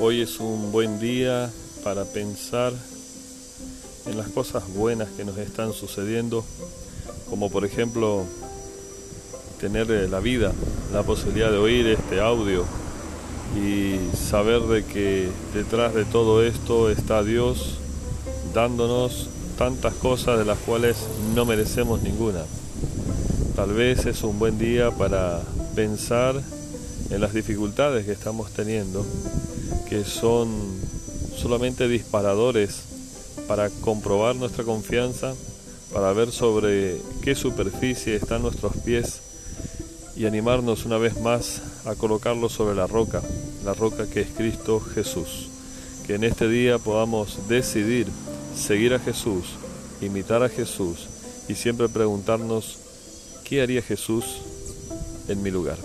Hoy es un buen día para pensar en las cosas buenas que nos están sucediendo, como por ejemplo tener eh, la vida, la posibilidad de oír este audio y saber de que detrás de todo esto está Dios dándonos tantas cosas de las cuales no merecemos ninguna. Tal vez es un buen día para pensar en las dificultades que estamos teniendo que son solamente disparadores para comprobar nuestra confianza, para ver sobre qué superficie están nuestros pies y animarnos una vez más a colocarlos sobre la roca, la roca que es Cristo Jesús. Que en este día podamos decidir seguir a Jesús, imitar a Jesús y siempre preguntarnos, ¿Qué haría Jesús en mi lugar?